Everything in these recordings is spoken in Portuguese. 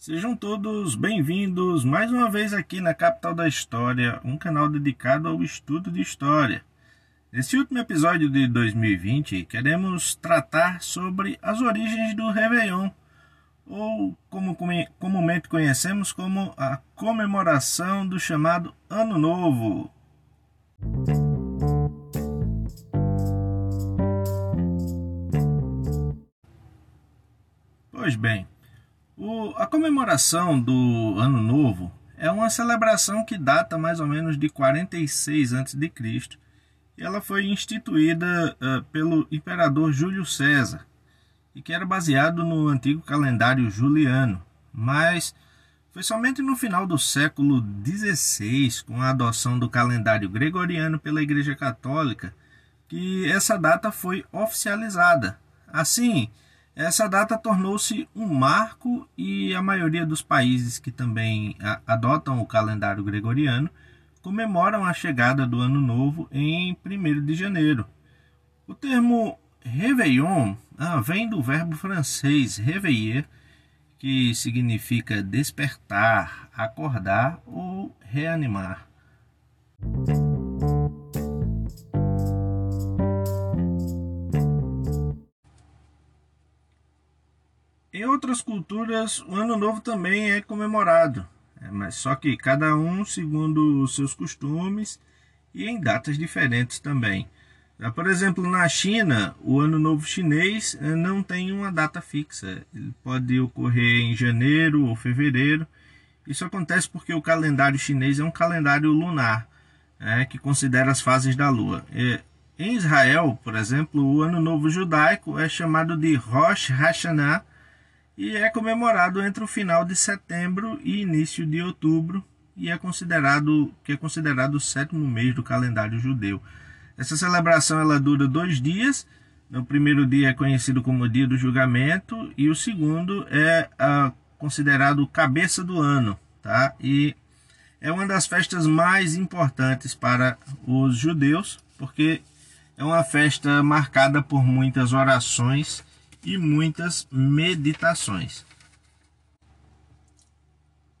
Sejam todos bem-vindos mais uma vez aqui na Capital da História, um canal dedicado ao estudo de história. Nesse último episódio de 2020, queremos tratar sobre as origens do Réveillon, ou como comumente conhecemos como a comemoração do chamado Ano Novo. Pois bem, o, a comemoração do Ano Novo é uma celebração que data mais ou menos de 46 a.C. ela foi instituída uh, pelo imperador Júlio César e que era baseado no antigo calendário juliano, mas foi somente no final do século XVI, com a adoção do calendário gregoriano pela Igreja Católica, que essa data foi oficializada. Assim, essa data tornou-se um marco e a maioria dos países que também adotam o calendário gregoriano comemoram a chegada do Ano Novo em 1 de janeiro. O termo Réveillon ah, vem do verbo francês réveiller, que significa despertar, acordar ou reanimar. Em outras culturas, o Ano Novo também é comemorado, é, mas só que cada um segundo os seus costumes e em datas diferentes também. Por exemplo, na China, o Ano Novo Chinês eh, não tem uma data fixa. Ele pode ocorrer em janeiro ou fevereiro. Isso acontece porque o calendário chinês é um calendário lunar, é, que considera as fases da lua. Em Israel, por exemplo, o Ano Novo Judaico é chamado de Rosh Hashanah, e é comemorado entre o final de setembro e início de outubro e é considerado que é considerado o sétimo mês do calendário judeu. Essa celebração ela dura dois dias. O primeiro dia é conhecido como dia do julgamento e o segundo é ah, considerado cabeça do ano, tá? E é uma das festas mais importantes para os judeus porque é uma festa marcada por muitas orações e muitas meditações.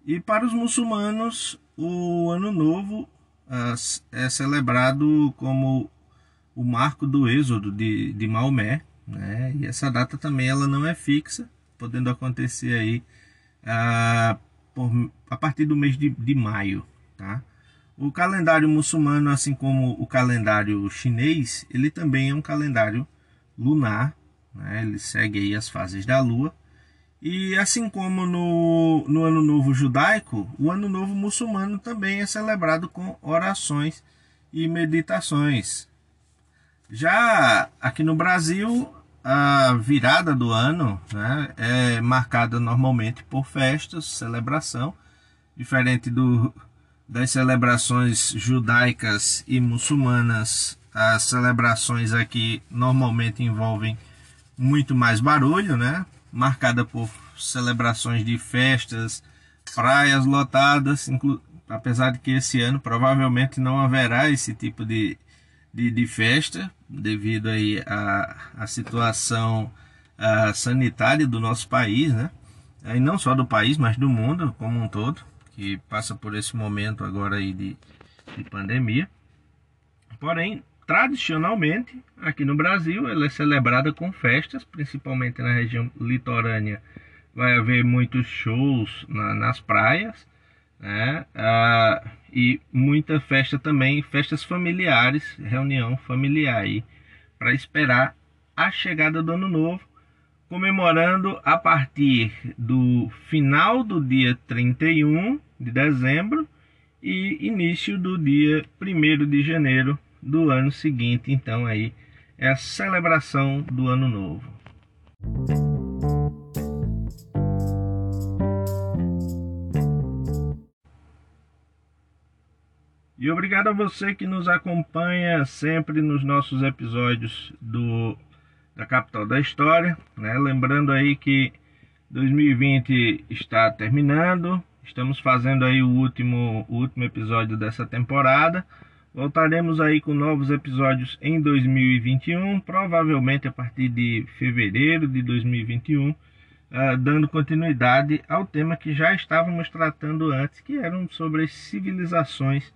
E para os muçulmanos, o Ano Novo uh, é celebrado como o marco do êxodo de, de Maomé, né? e essa data também ela não é fixa, podendo acontecer aí uh, por, a partir do mês de, de maio. Tá? O calendário muçulmano, assim como o calendário chinês, ele também é um calendário lunar né? Ele segue aí as fases da lua. E assim como no, no Ano Novo Judaico, o Ano Novo Muçulmano também é celebrado com orações e meditações. Já aqui no Brasil, a virada do ano né, é marcada normalmente por festas, celebração, diferente do, das celebrações judaicas e muçulmanas. As celebrações aqui normalmente envolvem muito mais barulho, né? Marcada por celebrações de festas, praias lotadas, apesar de que esse ano provavelmente não haverá esse tipo de, de, de festa, devido aí à, à situação a, sanitária do nosso país, né? E não só do país, mas do mundo como um todo, que passa por esse momento agora aí de, de pandemia. Porém, tradicionalmente, aqui no Brasil, ela é celebrada com festas, principalmente na região litorânea. Vai haver muitos shows na, nas praias, né? Ah, e muita festa também, festas familiares, reunião familiar aí, para esperar a chegada do Ano Novo, comemorando a partir do final do dia 31 de dezembro e início do dia 1 de janeiro do ano seguinte, então aí é a celebração do ano novo. E obrigado a você que nos acompanha sempre nos nossos episódios do da Capital da História, né? Lembrando aí que 2020 está terminando, estamos fazendo aí o último o último episódio dessa temporada. Voltaremos aí com novos episódios em 2021, provavelmente a partir de fevereiro de 2021. uh, dando continuidade ao tema que já estávamos tratando antes, que eram sobre as civilizações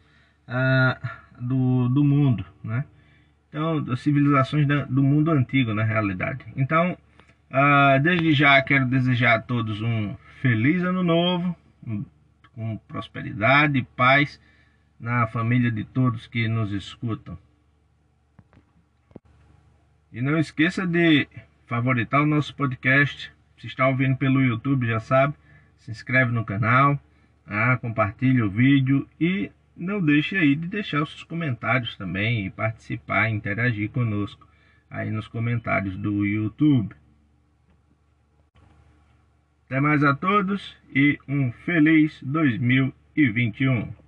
uh, do, do mundo, né? Então, das civilizações do mundo antigo, na realidade. Então, uh, desde já quero desejar a todos um feliz ano novo, com prosperidade paz na família de todos que nos escutam. E não esqueça de favoritar o nosso podcast. Se está ouvindo pelo YouTube, já sabe, se inscreve no canal, ah, compartilha o vídeo e não deixe aí de deixar os seus comentários também e participar, interagir conosco aí nos comentários do YouTube. Até mais a todos e um feliz 2021.